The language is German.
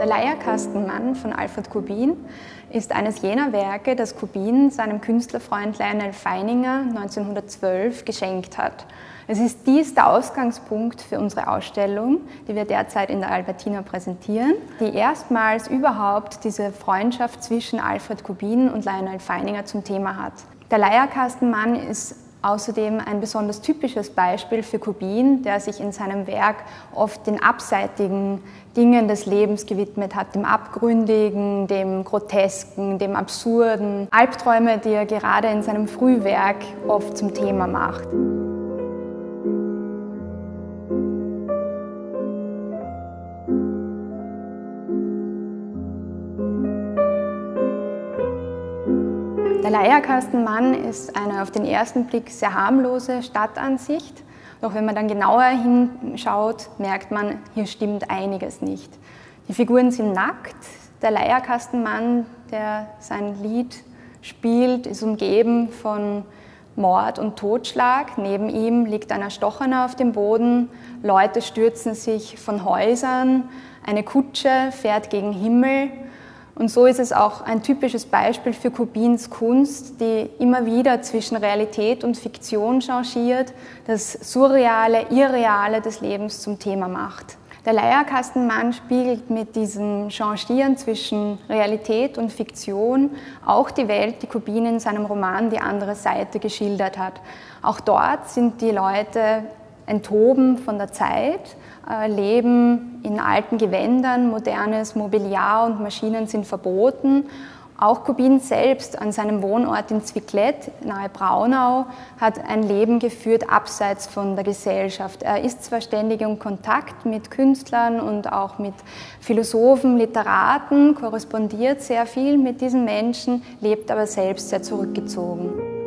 Der Leierkastenmann von Alfred Kubin ist eines jener Werke, das Kubin seinem Künstlerfreund Lionel Feininger 1912 geschenkt hat. Es ist dies der Ausgangspunkt für unsere Ausstellung, die wir derzeit in der Albertina präsentieren, die erstmals überhaupt diese Freundschaft zwischen Alfred Kubin und Lionel Feininger zum Thema hat. Der Leierkastenmann ist Außerdem ein besonders typisches Beispiel für Kubin, der sich in seinem Werk oft den abseitigen Dingen des Lebens gewidmet hat, dem Abgründigen, dem Grotesken, dem Absurden, Albträume, die er gerade in seinem Frühwerk oft zum Thema macht. Der Leierkastenmann ist eine auf den ersten Blick sehr harmlose Stadtansicht. Doch wenn man dann genauer hinschaut, merkt man, hier stimmt einiges nicht. Die Figuren sind nackt. Der Leierkastenmann, der sein Lied spielt, ist umgeben von Mord und Totschlag. Neben ihm liegt ein Erstochener auf dem Boden. Leute stürzen sich von Häusern. Eine Kutsche fährt gegen Himmel. Und so ist es auch ein typisches Beispiel für Kubins Kunst, die immer wieder zwischen Realität und Fiktion changiert, das Surreale, Irreale des Lebens zum Thema macht. Der Leierkastenmann spiegelt mit diesem Changieren zwischen Realität und Fiktion auch die Welt, die Kubin in seinem Roman Die andere Seite geschildert hat. Auch dort sind die Leute enthoben von der Zeit, äh, leben in alten Gewändern, modernes Mobiliar und Maschinen sind verboten. Auch Kubin selbst an seinem Wohnort in Zwicklet nahe Braunau hat ein Leben geführt abseits von der Gesellschaft. Er ist zwar ständig in Kontakt mit Künstlern und auch mit Philosophen, Literaten, korrespondiert sehr viel mit diesen Menschen, lebt aber selbst sehr zurückgezogen.